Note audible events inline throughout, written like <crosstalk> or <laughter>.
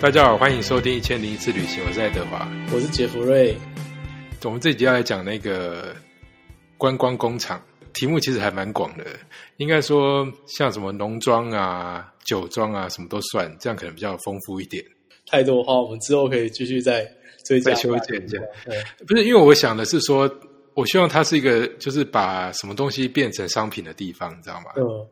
大家好，欢迎收听一千零一次旅行，我是爱德华。我是杰弗瑞。我们这集要来讲那个观光工厂，题目其实还蛮广的，应该说像什么农庄啊、酒庄啊，什么都算，这样可能比较丰富一点。太多的话，我们之后可以继续再追加再修剪一下。不是因为我想的是说，我希望它是一个就是把什么东西变成商品的地方，你知道吗？嗯，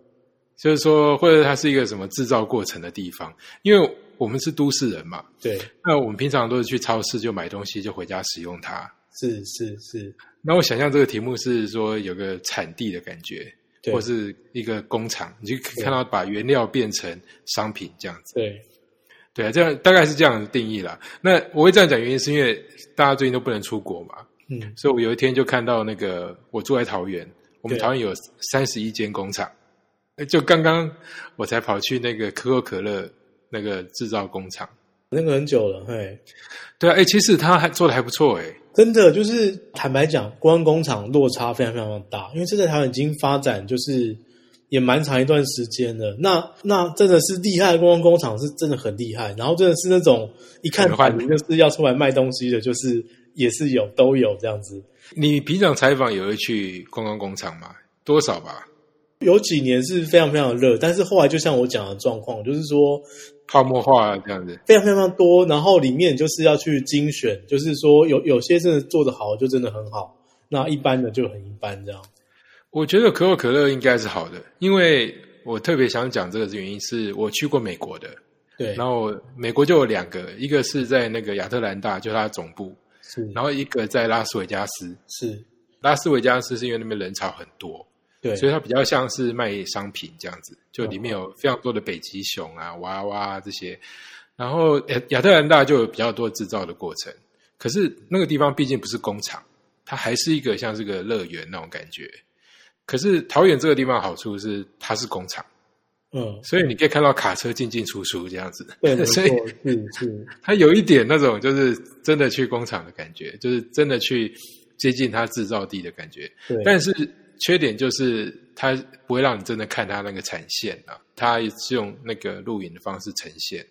就是说，或者它是一个什么制造过程的地方，因为我们是都市人嘛，对，那我们平常都是去超市就买东西，就回家使用它。是是是，那我想象这个题目是说有个产地的感觉，对。或是一个工厂，你就可以看到把原料变成商品这样子。对，对啊，这样大概是这样的定义啦。那我会这样讲，原因是因为大家最近都不能出国嘛，嗯，所以我有一天就看到那个我住在桃园，我们桃园有三十一间工厂，就刚刚我才跑去那个可口可乐那个制造工厂。那个很久了，嘿，对啊，哎，其实他还做的还不错，哎，真的就是坦白讲，观光工厂落差非常非常的大，因为这在台湾已经发展就是也蛮长一段时间了。那那真的是厉害的观光工厂是真的很厉害，然后真的是那种一看很换摆明就是要出来卖东西的，就是也是有都有这样子。你平常采访也会去观光工厂吗？多少吧？有几年是非常非常的热，但是后来就像我讲的状况，就是说泡沫化这样子。非常非常多，然后里面就是要去精选，就是说有有些真的做得好就真的很好，那一般的就很一般这样。我觉得可口可乐应该是好的，因为我特别想讲这个原因是我去过美国的，对，然后美国就有两个，一个是在那个亚特兰大，就是它总部，是然后一个在拉斯维加斯。是，拉斯维加斯是因为那边人潮很多，对，所以它比较像是卖商品这样子，就里面有非常多的北极熊啊、娃娃啊这些。然后亚亚特兰大就有比较多制造的过程，可是那个地方毕竟不是工厂，它还是一个像是个乐园那种感觉。可是桃园这个地方好处是它是工厂，嗯，所以你可以看到卡车进进出出这样子。对，<laughs> 所以错，是是，它有一点那种就是真的去工厂的感觉，就是真的去接近它制造地的感觉。对，但是缺点就是它不会让你真的看它那个产线啊，它是用那个录影的方式呈现。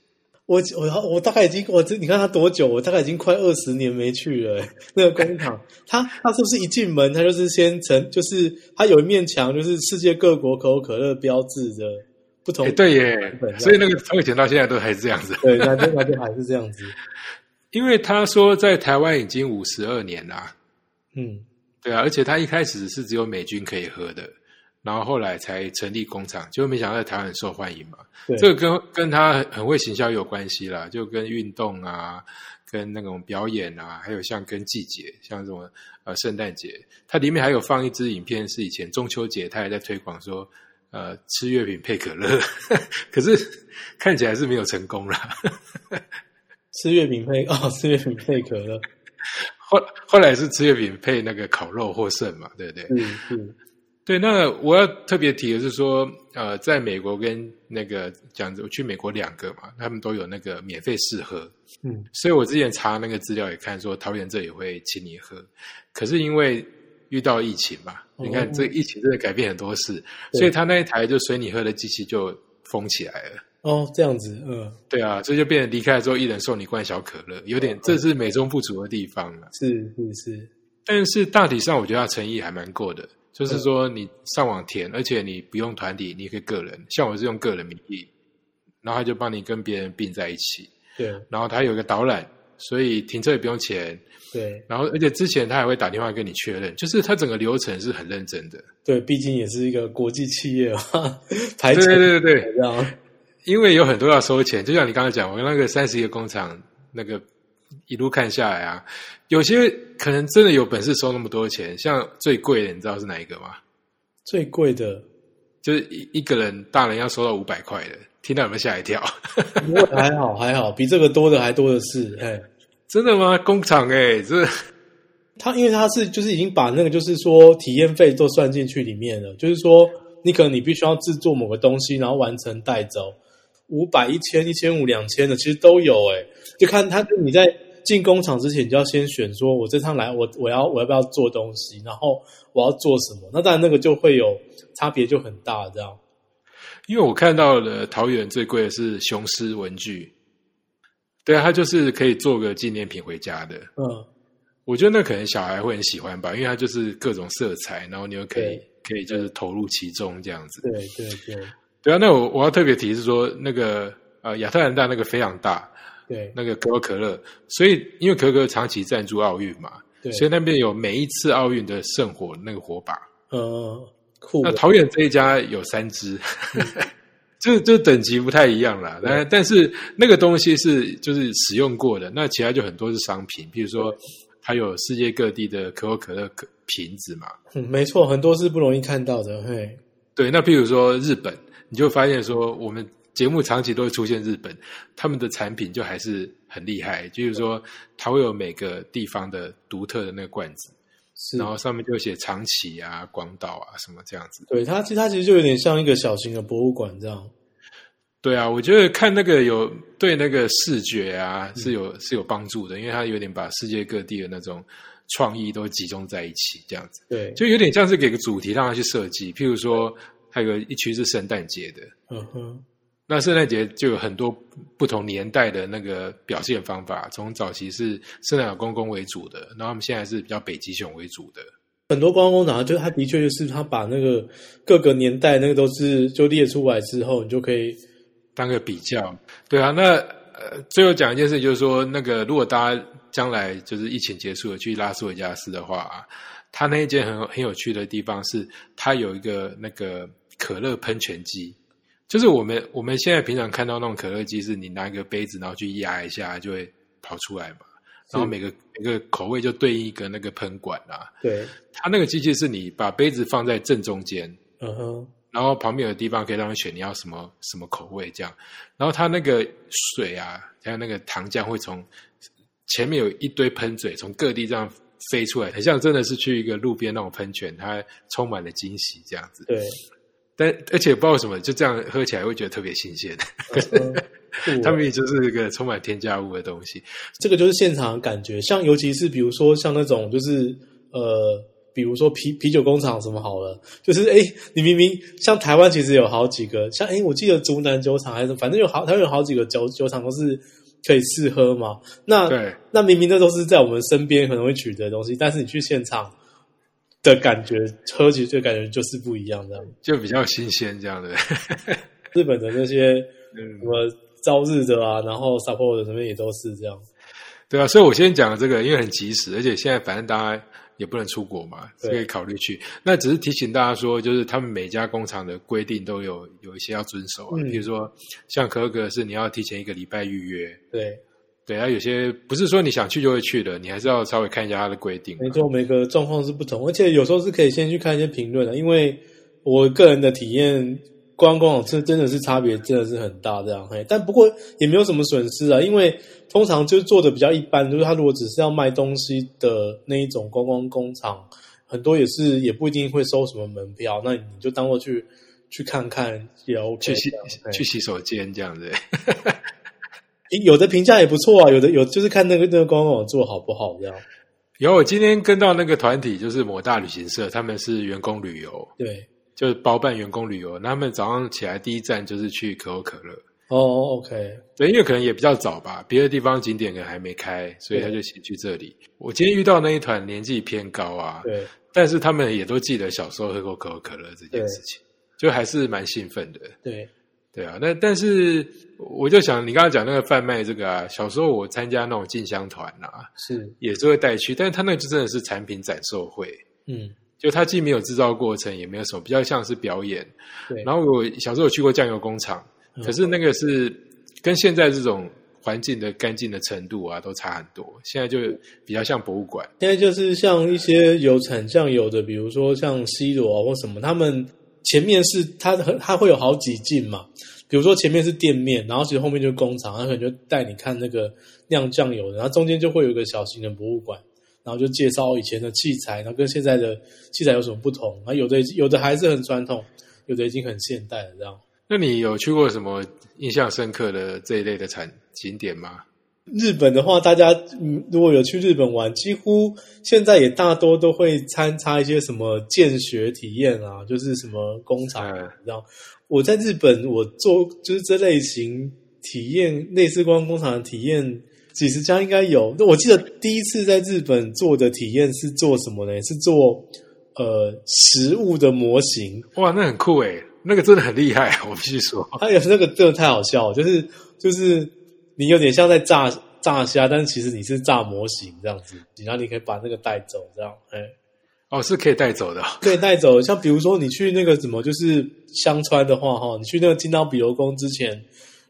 我我我大概已经我这你看他多久？我大概已经快二十年没去了、欸 <laughs> 那个工厂，<laughs> 他他是不是一进门，他就是先成，就是他有一面墙，就是世界各国可口可乐标志的不同哎，，对耶，所以那个从以前到现在都还是这样子。<laughs> 对，那就那就还是这样子，因为他说在台湾已经五十二年啦，嗯，对啊，而且他一开始是只有美军可以喝的，然后后来才成立工厂，结果没想到在台湾很受欢迎嘛。对，这个跟跟他很很会行销有关系啦，就跟运动啊，跟那种表演啊，还有像跟季节，像这种呃圣诞节，它里面还有放一支影片，是以前中秋节他也在推广说，呃，吃月饼配可乐，<laughs> 可是看起来是没有成功啦。吃月饼配哦，吃月饼配可乐，<laughs> 后后来是吃月饼配那个烤肉获胜嘛，对不对？嗯嗯，对，那我要特别提的是说，呃，在美国跟那个讲，我去美国两个嘛，他们都有那个免费试喝，嗯，所以我之前查那个资料也看说，桃园这也会请你喝，可是因为遇到疫情嘛，哦。你看这疫情真的改变很多事，所以他那一台就随你喝的机器就封起来了。哦，这样子，嗯，对啊，所以就变成离开了之后，一人送你罐小可乐，有点这是美中不足的地方了。是是是，但是大体上，我觉得他诚意还蛮够的，就是说你上网填，而且你不用团体，你可以个人，像我是用个人名义，然后他就帮你跟别人并在一起，对。然后他有一个导览，所以停车也不用钱，对。然后而且之前他还会打电话跟你确认，就是他整个流程是很认真的。对，毕竟也是一个国际企业嘛，<laughs> 排对对对对对，这样，因为有很多要收钱，就像你刚才讲，我那个三十一个工厂那个一路看下来啊，有些可能真的有本事收那么多钱，像最贵的，你知道是哪一个吗？最贵的。就是一一个人大人要收到五百块的，听到有没有吓一跳？还好还好，比这个多的还多的是。哎，真的吗？工厂哎、这他因为他是就是已经把那个就是说体验费都算进去里面了，就是说你可能你必须要制作某个东西，然后完成带走五百、一千、一千五、两千的，其实都有。哎，就看他你在进工厂之前，你就要先选说，我这趟来我我要我要不要做东西，然后我要做什么。那当然那个就会有差别，就很大这样。因为我看到了桃园最贵的是雄狮文具，对啊，它就是可以做个纪念品回家的。嗯，我觉得那可能小孩会很喜欢吧，因为它就是各种色彩，然后你又可以可以就是投入其中这样子。对对对对啊，那我我要特别提是说那个呃亚特兰大那个非常大，对那个可口可乐，所以因为可口可乐长期赞助奥运嘛，对，所以那边有每一次奥运的圣火那个火把。嗯，酷，那桃园这一家有三支，这这等级不太一样啦。但但是那个东西是就是使用过的，那其他就很多是商品，比如说还有世界各地的可口可乐可瓶子嘛。嗯，没错，很多是不容易看到的，嘿，对，那譬如说日本，你就发现说我们节目长期都会出现日本，他们的产品就还是很厉害，就是说它会有每个地方的独特的那个罐子，是然后上面就写长崎啊、广岛啊什么这样子。对它，其实它其实就有点像一个小型的博物馆这样。对啊，我觉得看那个有对那个视觉啊是有、是有帮助的，因为它有点把世界各地的那种创意都集中在一起，这样子对，就有点像是给个主题让它去设计。譬如说，还有个一区是圣诞节的，嗯哼，那圣诞节就有很多不同年代的那个表现方法，从早期是圣诞老公公为主的，然后他们现在是比较北极熊为主的。很多观光工厂，就他的确就是它把那个各个年代那个都是就列出来之后，你就可以当个比较，对啊，那呃，最后讲一件事，就是说，那个如果大家将来就是疫情结束了去拉斯维加斯的话啊，它那一间很很有趣的地方是，他有一个那个可乐喷泉机，就是我们我们现在平常看到那种可乐机，是你拿一个杯子，然后去压一下就会跑出来嘛，然后每个每个口味就对应一个那个喷管啊，对，它那个机器是你把杯子放在正中间，嗯哼，然后旁边有地方可以让你选你要什么什么口味这样，然后它那个水啊，还有那个糖浆会从前面有一堆喷嘴从各地这样飞出来，很像真的是去一个路边那种喷泉，它充满了惊喜这样子。对，但而且不知道为什么就这样喝起来会觉得特别新鲜，嗯哼酷哦它明明就是一个充满添加物的东西。这个就是现场的感觉，像尤其是比如说像那种就是呃，比如说啤啤酒工厂什么好了，就是哎，你明明像台湾其实有好几个，像哎，我记得竹南酒厂还是反正有好，台湾有好几个酒酒厂都是可以试喝嘛。那对那明明那都是在我们身边可能会取得的东西，但是你去现场的感觉，喝起这感觉就是不一样，这样。就比较新鲜这样的。<laughs> 日本的那些嗯什么朝日的啊，然后 Sapporo 的那边也都是这样。对啊，所以我先讲这个，因为很及时，而且现在反正大家也不能出国嘛，对可以考虑去。那只是提醒大家说，就是他们每家工厂的规定都有有一些要遵守啊，嗯比如说像可口可乐是你要提前一个礼拜预约，对，对啊，有些不是说你想去就会去的，你还是要稍微看一下它的规定啊。没错，每个状况是不同，而且有时候是可以先去看一些评论的，因为我个人的体验，观光是真的是差别真的是很大这样。嘿，但不过也没有什么损失啊，因为通常就是做的比较一般，就是他如果只是要卖东西的那一种观光工厂，很多也是也不一定会收什么门票，那你就当做去去看看也 OK 去洗去洗手间这样子，有的评价也不错啊，有的有就是看那个那个官网做好不好这样。有我今天跟到那个团体，就是某大旅行社，他们是员工旅游，对，就是包办员工旅游。那他们早上起来第一站就是去可口可乐，哦，OK，对，因为可能也比较早吧，别的地方景点可能还没开，所以他就先去这里。我今天遇到那一团年纪偏高啊，对，但是他们也都记得小时候喝过可口可乐这件事情，就还是蛮兴奋的。对，对啊，那但是我就想，你刚刚讲那个贩卖这个啊，小时候我参加那种进香团啊，是，也是会带去，但是他那个就真的是产品展售会，嗯，就他既没有制造过程，也没有什么，比较像是表演。对，然后我小时候有去过酱油工厂，嗯可是那个是跟现在这种环境的干净的程度啊，都差很多。现在就比较像博物馆。现在就是像一些有产酱油的，比如说像西罗啊或什么，他们前面是它很它会有好几进嘛，比如说前面是店面，然后其实后面就是工厂，它可能就带你看那个酿酱油的，然后中间就会有一个小型的博物馆，然后就介绍以前的器材，然后跟现在的器材有什么不同，然后有的有的还是很传统，有的已经很现代了这样。那你有去过什么印象深刻的这一类的产景点吗？日本的话，大家嗯，如果有去日本玩，几乎现在也大多都会参差一些什么见学体验啊，就是什么工厂，嗯然后我在日本，我做就是这类型体验类似观光工厂的体验，几十家应该有。那我记得第一次在日本做的体验是做什么呢？是做呃食物的模型。哇，那很酷诶，那个真的很厉害，<laughs> 我必须说。它有那个真的太好笑了，就是就是你有点像在炸炸虾，但是其实你是炸模型这样子，然后你可以把那个带走，这样哎。哦，是可以带走的，可以带走。像比如说，你去那个什么，就是香川的话，哈，你去那个金刀比罗宫之前，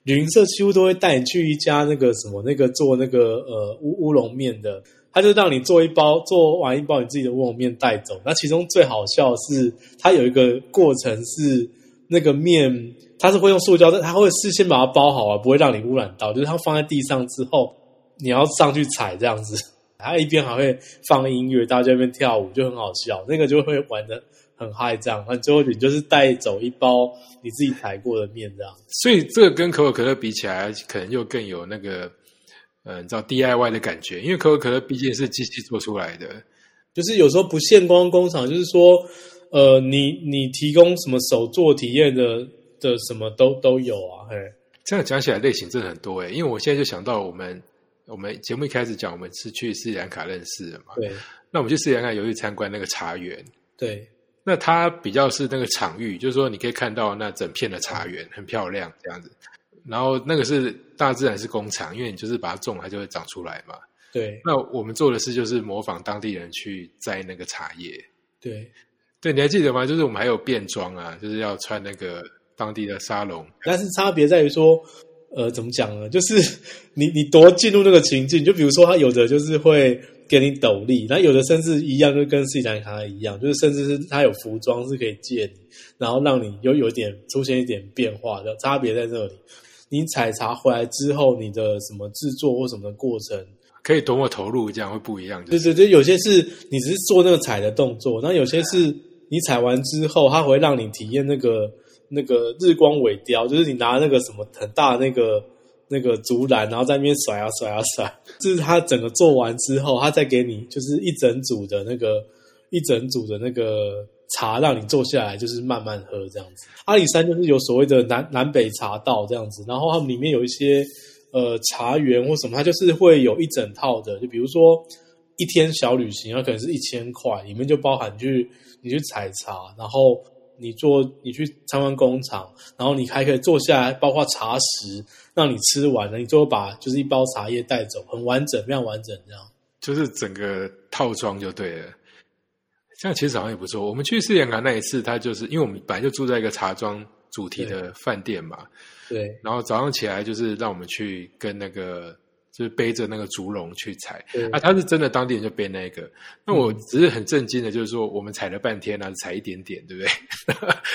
旅行社几乎都会带你去一家那个什么，那个做那个呃乌乌龙面的，他就让你做一包，做完一包你自己的乌龙面带走。那其中最好笑是，它有一个过程是那个面，它是会用塑胶，但它会事先把它包好啊，不会让你污染到，就是它放在地上之后，你要上去踩这样子。他一边还会放音乐，大家在那边跳舞，就很好笑。那个就会玩的很嗨，这样。那最后你就是带走一包你自己踩过的面，这样。所以这个跟可口可乐比起来，可能又更有那个，嗯，你知道 DIY 的感觉。因为可口可乐毕竟是机器做出来的，就是有时候不限光工厂，就是说，呃，你你提供什么手作体验的的什么都都有啊。嘿，这样讲起来类型真的很多诶，因为我现在就想到我们。我们节目一开始讲，我们是去斯里兰卡认识的嘛？对。那我们去斯里兰卡有去参观那个茶园。对。那它比较是那个场域，就是说你可以看到那整片的茶园很漂亮这样子。然后那个是大自然是工厂，因为你就是把它种，它就会长出来嘛。对。那我们做的事就是模仿当地人去摘那个茶叶。对。对，你还记得吗？就是我们还有变装啊，就是要穿那个当地的沙龙。但是差别在于说。呃，怎么讲呢？就是你你多进入那个情境，就比如说他有的就是会给你斗笠，那有的甚至一样，就跟斯里兰卡一样，就是甚至是他有服装是可以借你，然后让你有有一点出现一点变化的差别在这里。你采茶回来之后，你的什么制作或什么过程，可以多么投入，这样会不一样。对对对，有些是你只是做那个采的动作，那有些是你采完之后，它会让你体验那个。那个日光尾雕，就是你拿那个什么很大的那个那个竹篮，然后在那边甩啊甩啊甩。就是他整个做完之后，他再给你就是一整组的那个一整组的那个茶，让你坐下来就是慢慢喝这样子。阿里山就是有所谓的南南北茶道这样子，然后他们里面有一些呃茶园或什么，它就是会有一整套的，就比如说一天小旅行，它可能是一千块，里面就包含去你去采茶，然后。你做，你去参观工厂，然后你还可以坐下来，包括茶食，让你吃完了，你最后把就是一包茶叶带走，很完整，非常完整，这样。就是整个套装就对了。这样其实好像也不错。我们去四眼港那一次，他就是因为我们本来就住在一个茶庄主题的饭店嘛，对。然后早上起来就是让我们去跟那个。就是背着那个竹笼去采，啊，他是真的当地人就背那个。那我只是很震惊的，就是说我们采了半天啊，采一点点，对不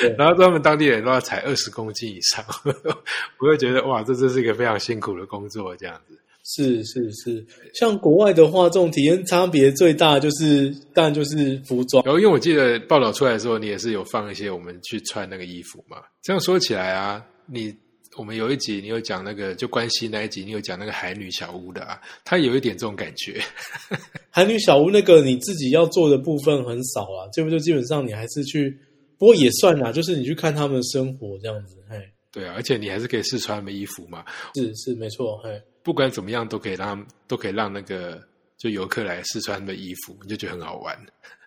对？<laughs> 然后他们当地人都要采二十公斤以上，<laughs> 我会觉得哇，这真是一个非常辛苦的工作，这样子。是是是，像国外的话，这种体验差别最大就是，当然就是服装。然后因为我记得报道出来的时候，你也是有放一些我们去穿那个衣服嘛。这样说起来啊，你。我们有一集，你有讲那个就关西那一集，你有讲那个海女小屋的啊，它有一点这种感觉。<laughs> 海女小屋那个你自己要做的部分很少啊，这不就基本上你还是去，不过也算啦，就是你去看他们的生活这样子，嘿。对啊，而且你还是可以试穿他们衣服嘛。是是没错，嘿。不管怎么样，都可以让都可以让那个就游客来试穿的衣服，你就觉得很好玩。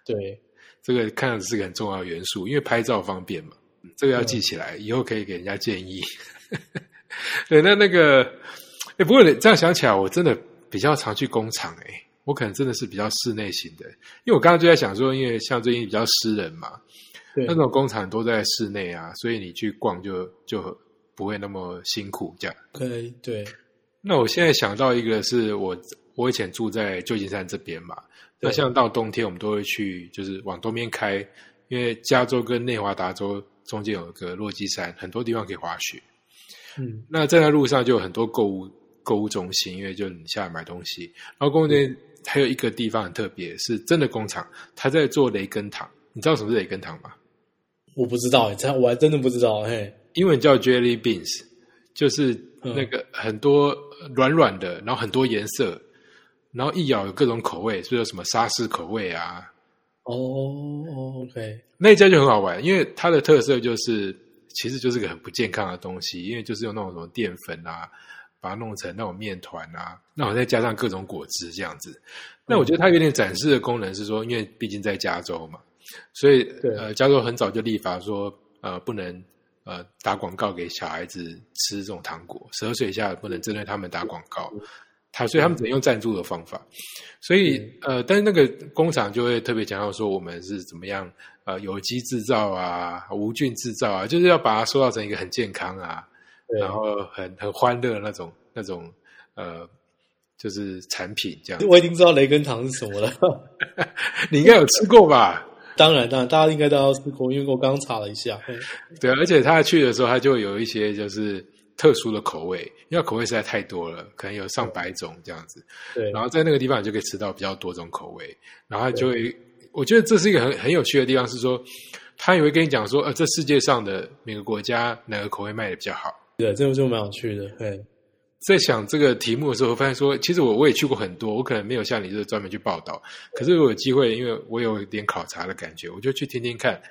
对，<laughs> 这个看上去是个很重要的元素，因为拍照方便嘛。这个要记起来，以后可以给人家建议。<laughs> 对，那那个，哎，不过你这样想起来，我真的比较常去工厂，哎，我可能真的是比较室内型的，因为我刚刚就在想说，因为像最近比较湿冷嘛，那种工厂都在室内啊，所以你去逛就就不会那么辛苦，这样。可以，对。那我现在想到一个，是我我以前住在旧金山这边嘛，那像到冬天我们都会去，就是往东边开，因为加州跟内华达州中间有一个落基山，很多地方可以滑雪。嗯，那在那路上就有很多购物购物中心，因为就你下来买东西。然后公园还有一个地方很特别，是真的工厂，他在做雷根糖。你知道什么是雷根糖吗？我不知道，这我还真的不知道。嘿，英文叫 jelly beans，就是那个很多软软的，然后很多颜色，然后一咬有各种口味，所以有什么沙士口味啊。哦，OK，那家就很好玩，因为它的特色就是。其实就是个很不健康的东西，因为就是用那种什么淀粉啊，把它弄成那种面团啊，那我再加上各种果汁这样子。那我觉得它有点展示的功能是说，因为毕竟在加州嘛，所以呃，加州很早就立法说，呃，不能呃打广告给小孩子吃这种糖果，十二岁以下不能针对他们打广告。他所以他们只能用赞助的方法，所以呃，但是那个工厂就会特别强调说，我们是怎么样呃有机制造啊，无菌制造啊，就是要把它塑造成一个很健康啊，然后很很欢乐那种那种呃，就是产品这样。我已经知道雷根糖是什么了，<laughs> 你应该有吃过吧？当然，当然，大家应该都要吃过，因为我刚刚查了一下。对，而且他去的时候，他就有一些就是。特殊的口味，因为口味实在太多了，可能有上百种这样子。对，然后在那个地方你就可以吃到比较多种口味，然后就会，我觉得这是一个很很有趣的地方，是说他也会跟你讲说，呃，这世界上的每个国家哪个口味卖的比较好。对，这个就蛮有趣的。对，在想这个题目的时候，发现说，其实我我也去过很多，我可能没有像你这专门去报道，可是我有机会，因为我有一点考察的感觉，我就去听听看，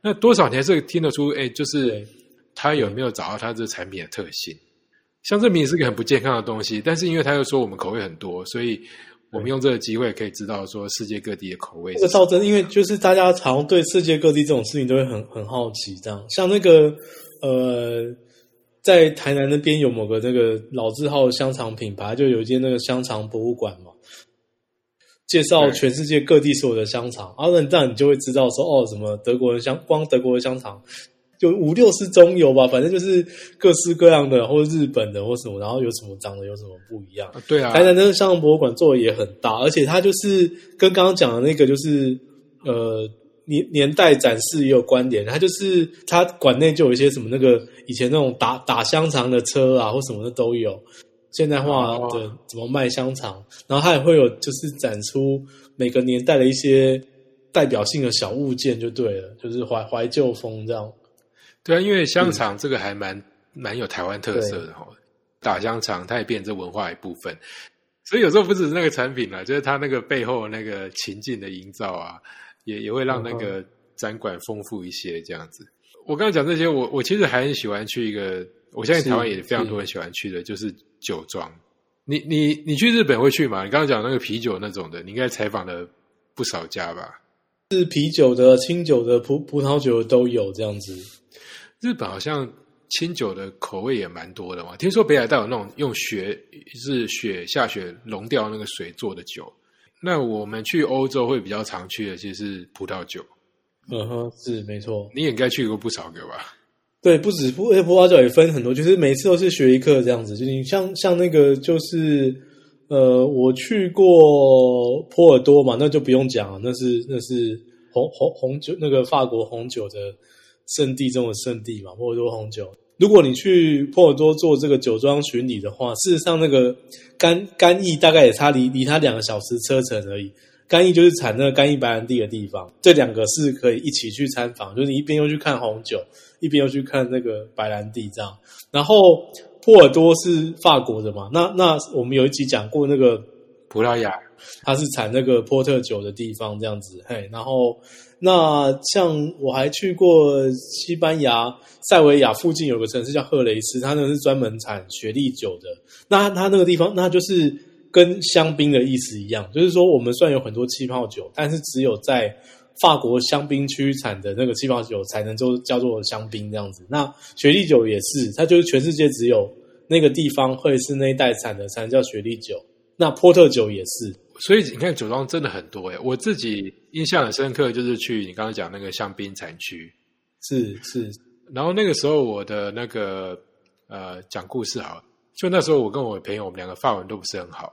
那多少年是听得出，哎，就是。他有没有找到他这产品的特性？像这明是个很不健康的东西，但是因为他又说我们口味很多，所以我们用这个机会可以知道说世界各地的口味。这个倒真，因为就是大家常对世界各地这种事情都会很很好奇。这样，像那个呃，在台南那边有某个那个老字号香肠品牌，就有一间那个香肠博物馆嘛，介绍全世界各地所有的香肠。然后这样你就会知道说，哦，什么德国的香，光德国的香肠。就五六十种有吧，反正就是各式各样的，或日本的或什么，然后有什么长得有什么不一样。对啊，台南的香港博物馆做的也很大，而且它就是跟刚刚讲的那个就是呃年年代展示也有关联。它就是它馆内就有一些什么那个以前那种打打香肠的车啊，或什么的都有。现代化的怎么卖香肠，然后它也会有就是展出每个年代的一些代表性的小物件，就对了，就是怀怀旧风这样。对啊，因为香肠这个还蛮蛮有台湾特色的哈，打香肠它也变成文化一部分，所以有时候不只是那个产品了，就是它那个背后那个情境的营造啊，也也会让那个展馆丰富一些这样子。我刚刚讲这些，我我其实还很喜欢去一个，我相信台湾也非常多人喜欢去的，就是酒庄。你你你去日本会去吗？你刚刚讲那个啤酒那种的，你应该采访了不少家吧？是啤酒的、清酒的、葡葡萄酒都有这样子。日本好像清酒的口味也蛮多的嘛，听说北海道有那种用雪是雪下雪融掉那个水做的酒。那我们去欧洲会比较常去的，其实是葡萄酒。嗯哼，是没错。你也应该去过不少个吧？对，不止葡葡萄酒也分很多，就是每次都是学一课这样子。就你像像那个就是呃，我去过波尔多嘛，那就不用讲了，那是那是红红红酒那个法国红酒的。圣地中的圣地嘛，波尔多红酒。如果你去波尔多做这个酒庄巡礼的话，事实上那个干干邑大概也差离离它两个小时车程而已。干邑就是产那个干邑白兰地的地方，这两个是可以一起去参访，就是你一边又去看红酒，一边又去看那个白兰地这样。然后波尔多是法国的嘛，那那我们有一集讲过那个葡萄牙，它是产那个波特酒的地方这样子，嘿，然后。那像我还去过西班牙塞维亚附近有个城市叫赫雷斯，它那个是专门产雪莉酒的。那它那个地方，那就是跟香槟的意思一样，就是说我们虽然有很多气泡酒，但是只有在法国香槟区产的那个气泡酒才能就叫做香槟这样子。那雪莉酒也是，它就是全世界只有那个地方会是那一代产的才能叫雪莉酒。那波特酒也是。所以你看酒庄真的很多哎，我自己印象很深刻，就是去你刚刚讲那个香槟产区，是是。然后那个时候我的那个呃讲故事好，就那时候我跟我朋友，我们两个发文都不是很好，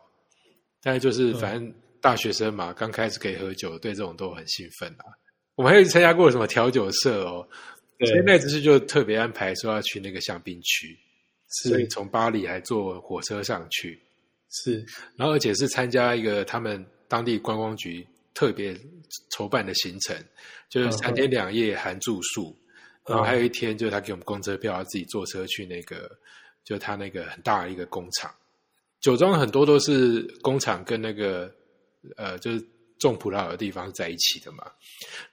但是就是反正大学生嘛，刚开始可以喝酒，对这种都很兴奋啊。我们还有参加过什么调酒社哦，所以那次就特别安排说要去那个香槟区，所以从巴黎还坐火车上去。是，然后而且是参加一个他们当地观光局特别筹办的行程，就是三天两夜含住宿，然后还有一天就是他给我们公车票，自己坐车去那个，就他那个很大的一个工厂，酒庄很多都是工厂跟那个呃就是种葡萄的地方在一起的嘛，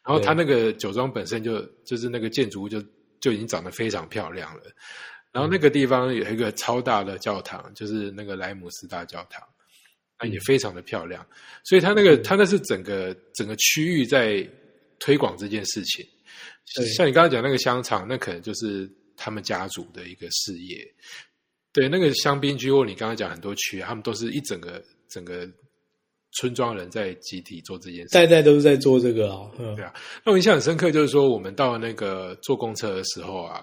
然后他那个酒庄本身就就是那个建筑物就就已经长得非常漂亮了。然后那个地方有一个超大的教堂，就是那个莱姆斯大教堂，那也非常的漂亮。所以它那个它那是整个整个区域在推广这件事情。像你刚刚讲那个香肠，那可能就是他们家族的一个事业。对，那个香槟区或你刚刚讲很多区，他们都是一整个整个村庄人在集体做这件事，代代都是在做这个啊。对啊，那我印象很深刻，就是说我们到那个坐公车的时候啊，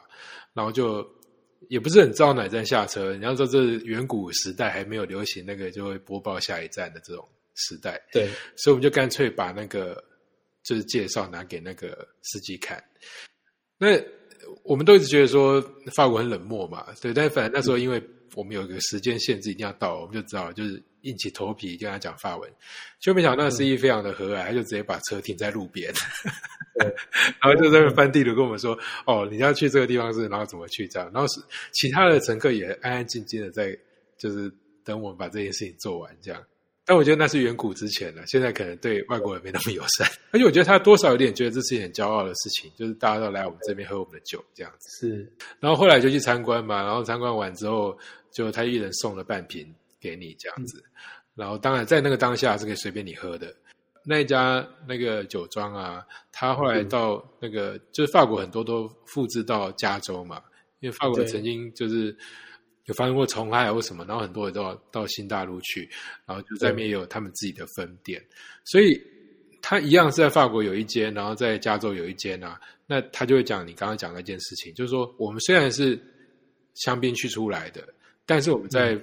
然后就。也不是很知道哪站下车。你要说这远古时代还没有流行那个就会播报下一站的这种时代，对，所以我们就干脆把那个就是介绍拿给那个司机看。那我们都一直觉得说法国很冷漠嘛，对，但反正那时候因为我们有一个时间限制一定要到，我们就知道就是硬起头皮跟他讲法文，就没想到那司机非常的和蔼，他就直接把车停在路边。<laughs> 然后就在那翻地图跟我们说：“哦，你要去这个地方是，然后怎么去这样？”然后是其他的乘客也安安静静的在，就是等我们把这件事情做完这样。但我觉得那是远古之前了，现在可能对外国人没那么友善。<laughs> 而且我觉得他多少有点觉得这是一件很骄傲的事情，就是大家都来我们这边喝我们的酒这样子。是。然后后来就去参观嘛，然后参观完之后，就他一人送了半瓶给你这样子。然后当然在那个当下是可以随便你喝的。那一家那个酒庄啊，他后来到那个就是法国很多都复制到加州嘛，因为法国曾经就是有发生过虫害或什么，然后很多人都要到新大陆去，然后就在那边有他们自己的分店，所以他一样是在法国有一间，然后在加州有一间啊，那他就会讲你刚刚讲那件事情，就是说我们虽然是香槟区出来的，但是我们在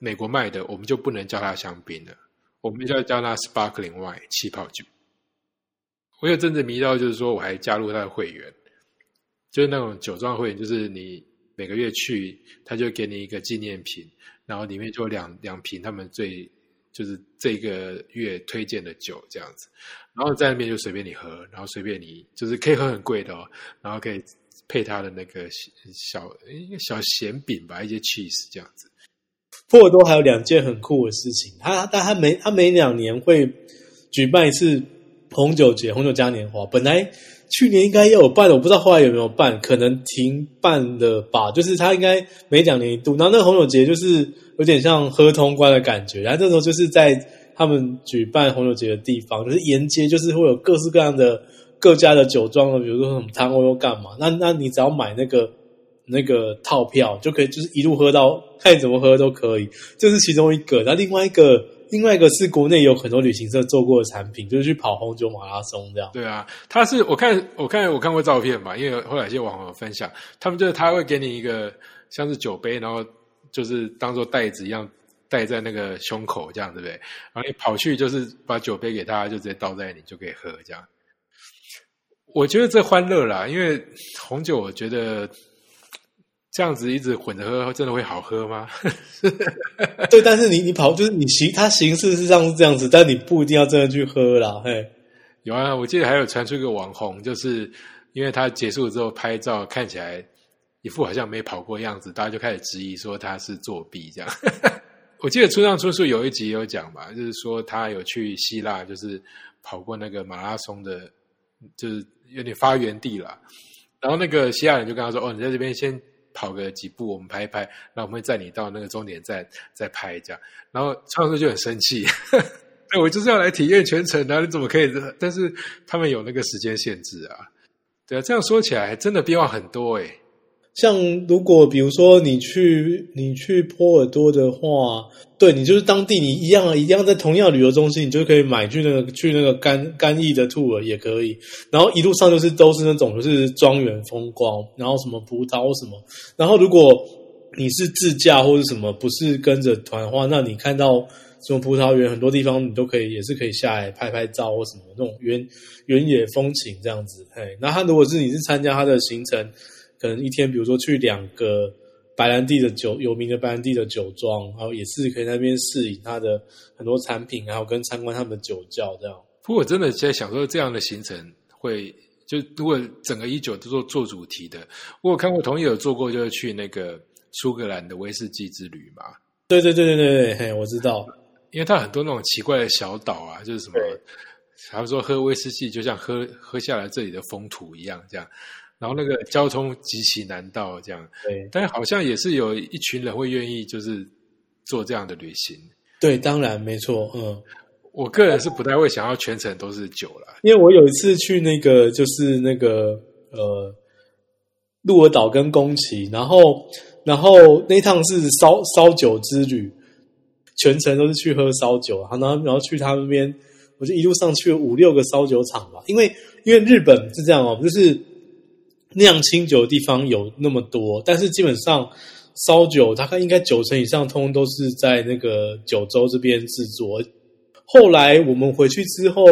美国卖的，我们就不能叫它香槟了。我们要叫它 sparkling wine 气泡酒。我有阵子迷到，就是说我还加入他的会员，就是那种酒庄会员，就是你每个月去，他就给你一个纪念品，然后里面就两两瓶他们最就是这个月推荐的酒这样子，然后在那边就随便你喝，然后随便你就是可以喝很贵的哦，然后可以配他的那个小一个小咸饼吧，一些 cheese 这样子。波尔多还有两件很酷的事情，他但他每他每两年会举办一次红酒节，红酒嘉年华。本来去年应该要有办的，我不知道后来有没有办，可能停办了吧。就是他应该每两年一度，然后那个红酒节就是有点像喝通关的感觉。然后那时候就是在他们举办红酒节的地方，就是沿街就是会有各式各样的各家的酒庄的，比如说什么汤或干嘛。那那你只要买那个。那个套票就可以，就是一路喝到看怎么喝都可以，这是其中一个。那另外一个，另外一个是国内有很多旅行社做过的产品，就是去跑红酒马拉松这样。对啊，他是我看我看我看过照片嘛，因为后来一些网友分享，他们就是他会给你一个像是酒杯，然后就是当做袋子一样戴在那个胸口这样，对不对？然后你跑去就是把酒杯给他，就直接倒在你就可以喝这样。我觉得这欢乐啦，因为红酒，我觉得。这样子一直混着喝，真的会好喝吗？<laughs> 对，但是你你跑就是你形，它形式是上是这样子，但你不一定要真的去喝啦。嘿，有啊，我记得还有传出一个网红，就是因为他结束之后拍照看起来一副好像没跑过样子，大家就开始质疑说他是作弊这样。<laughs> 我记得村上春树有一集有讲吧，就是说他有去希腊，就是跑过那个马拉松的，就是有点发源地了。然后那个希腊人就跟他说：“哦，你在这边先。”跑个几步，我们拍一拍，然后我们会载你到那个终点站再拍这样。然后创作就很生气，<laughs> 对我就是要来体验全程的，你怎么可以？但是他们有那个时间限制啊，对啊，这样说起来真的变化很多诶。像如果比如说你去你去波尔多的话，对你就是当地你一样一样在同样旅游中心，你就可以买去那个去那个干干邑的 tour 也可以。然后一路上就是都是那种就是庄园风光，然后什么葡萄什么。然后如果你是自驾或者什么，不是跟着团的话，那你看到什么葡萄园很多地方你都可以也是可以下来拍拍照或什么那种原原野风情这样子。嘿，那他如果是你是参加他的行程。可能一天，比如说去两个白兰地的酒有名的白兰地的酒庄，然后也是可以那边试饮它的很多产品，然后跟参观他们的酒窖这样。不过我真的在想说，这样的行程会就如果整个一九都做做主题的，我有看过，同意有做过，就是去那个苏格兰的威士忌之旅嘛。对对对对对对，嘿，我知道，因为它很多那种奇怪的小岛啊，就是什么，他们说喝威士忌就像喝喝下来这里的风土一样，这样。然后那个交通极其难到这样，对但好像也是有一群人会愿意就是做这样的旅行。对，当然没错，嗯，我个人是不太会想要全程都是酒啦，因为我有一次去那个就是那个呃鹿儿岛跟宫崎，然后然后那一趟是烧烧酒之旅，全程都是去喝烧酒，然后然后去他那边，我就一路上去了五六个烧酒厂吧，因为因为日本是这样哦，就是酿清酒的地方有那么多，但是基本上烧酒大概应该九成以上通都是在那个九州这边制作。后来我们回去之后，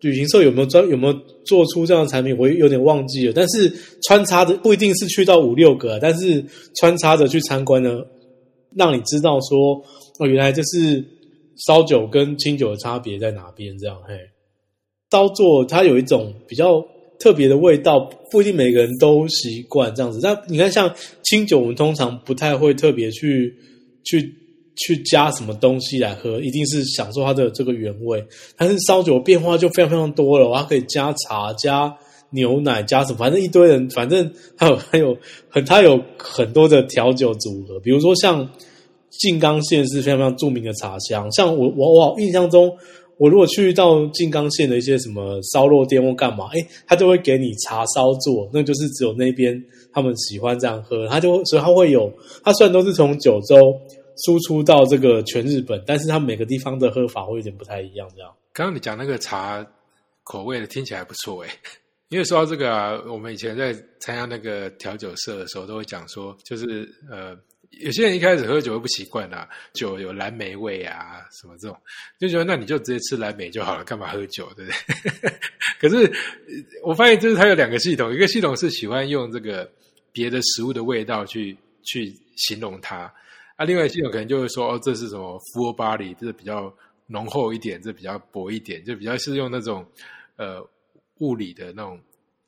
旅行社有没有专有没有做出这样的产品，我有点忘记了。但是穿插的不一定是去到五六个，但是穿插着去参观呢，让你知道说哦，原来这是烧酒跟清酒的差别在哪边。这样嘿，烧做它有一种比较特别的味道，不一定每个人都习惯这样子。但你看，像清酒，我们通常不太会特别去去。去加什么东西来喝，一定是享受它的这个原味。但是烧酒变化就非常非常多了，它可以加茶、加牛奶、加什么，反正一堆人，反正还有还有很它有很多的调酒组合。比如说像静冈县是非常非常著名的茶乡，像我我我印象中，我如果去到静冈县的一些什么烧肉店或干嘛，哎，他就会给你茶烧做，那就是只有那边他们喜欢这样喝，他就所以他会有，他虽然都是从九州。输出到这个全日本，但是他每个地方的喝法会有点不太一样。这样，刚刚你讲那个茶口味的听起来不错诶，<laughs> 因为说到这个啊，我们以前在参加那个调酒社的时候，都会讲说，就是呃，有些人一开始喝酒会不习惯啊，酒有蓝莓味啊，什么这种，就觉得那你就直接吃蓝莓就好了，干嘛喝酒，对不对？<laughs> 可是我发现，就是它有两个系统，一个系统是喜欢用这个别的食物的味道去去形容它。那另外系统可能就会说，哦，这是什么 full body，这是比较浓厚一点，这比较薄一点，就比较是用那种呃物理的那种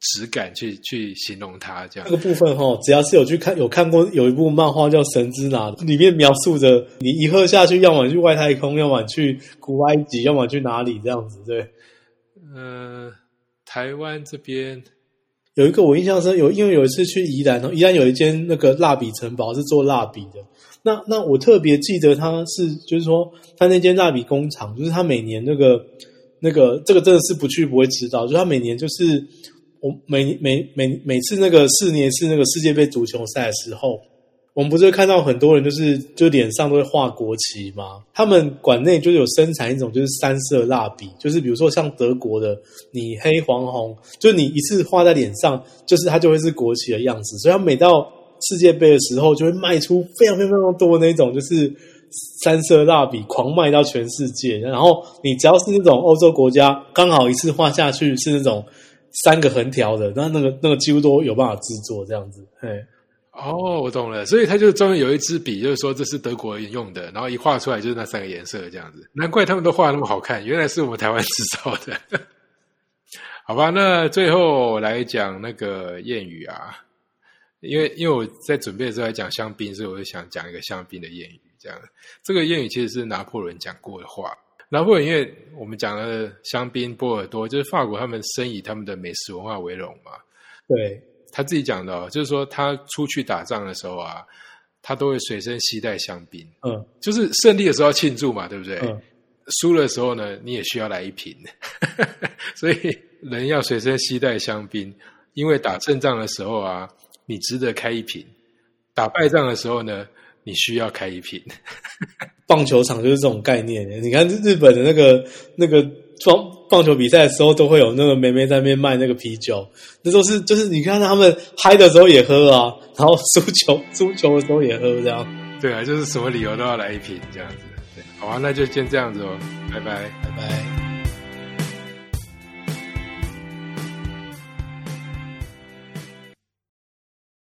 质感去去形容它这样。这个部分哈，只要是有去看有看过有一部漫画叫《神之拿》，里面描述着你一喝下去，要么去外太空，要么去古埃及，要么去哪里这样子，对。呃，台湾这边有一个我印象深，有因为有一次去宜兰，宜兰有一间那个蜡笔城堡是做蜡笔的。那那我特别记得他是，就是说他那间蜡笔工厂，就是他每年那个那个这个真的是不去不会知道，就他每年就是我每每每每次那个四年是那个世界杯足球赛的时候，我们不是会看到很多人就是就脸上都会画国旗吗？他们馆内就是有生产一种就是三色蜡笔，就是比如说像德国的，你黑黄红，就你一次画在脸上，就是它就会是国旗的样子，所以它每到世界杯的时候，就会卖出非常非常非常多那种，就是三色蜡笔狂卖到全世界。然后你只要是那种欧洲国家，刚好一次画下去是那种三个横条的，那那个那个几乎都有办法制作这样子。嘿，哦，我懂了，所以他就专门有一支笔，就是说这是德国人用的，然后一画出来就是那三个颜色这样子。难怪他们都画那么好看，原来是我们台湾制造的。<laughs> 好吧，那最后来讲那个谚语啊。因为因为我在准备的时候来讲香槟，所以我就想讲一个香槟的谚语。这样，这个谚语其实是拿破仑讲过的话。拿破仑因为我们讲了香槟、波尔多，就是法国他们深以他们的美食文化为荣嘛。对，他自己讲的，就是说他出去打仗的时候啊，他都会随身携带香槟。嗯，就是胜利的时候要庆祝嘛，对不对？嗯。输的时候呢，你也需要来一瓶。<laughs> 所以人要随身携带香槟，因为打胜仗的时候啊。你值得开一瓶，打败仗的时候呢，你需要开一瓶。<laughs> 棒球场就是这种概念。你看日本的那个那个棒棒球比赛的时候，都会有那个妹妹在那边卖那个啤酒，那都是就是你看他们嗨的时候也喝啊，然后输球 <laughs> 输球的时候也喝，这样。对啊，就是什么理由都要来一瓶这样子。好啊，那就先这样子哦，拜拜，拜拜。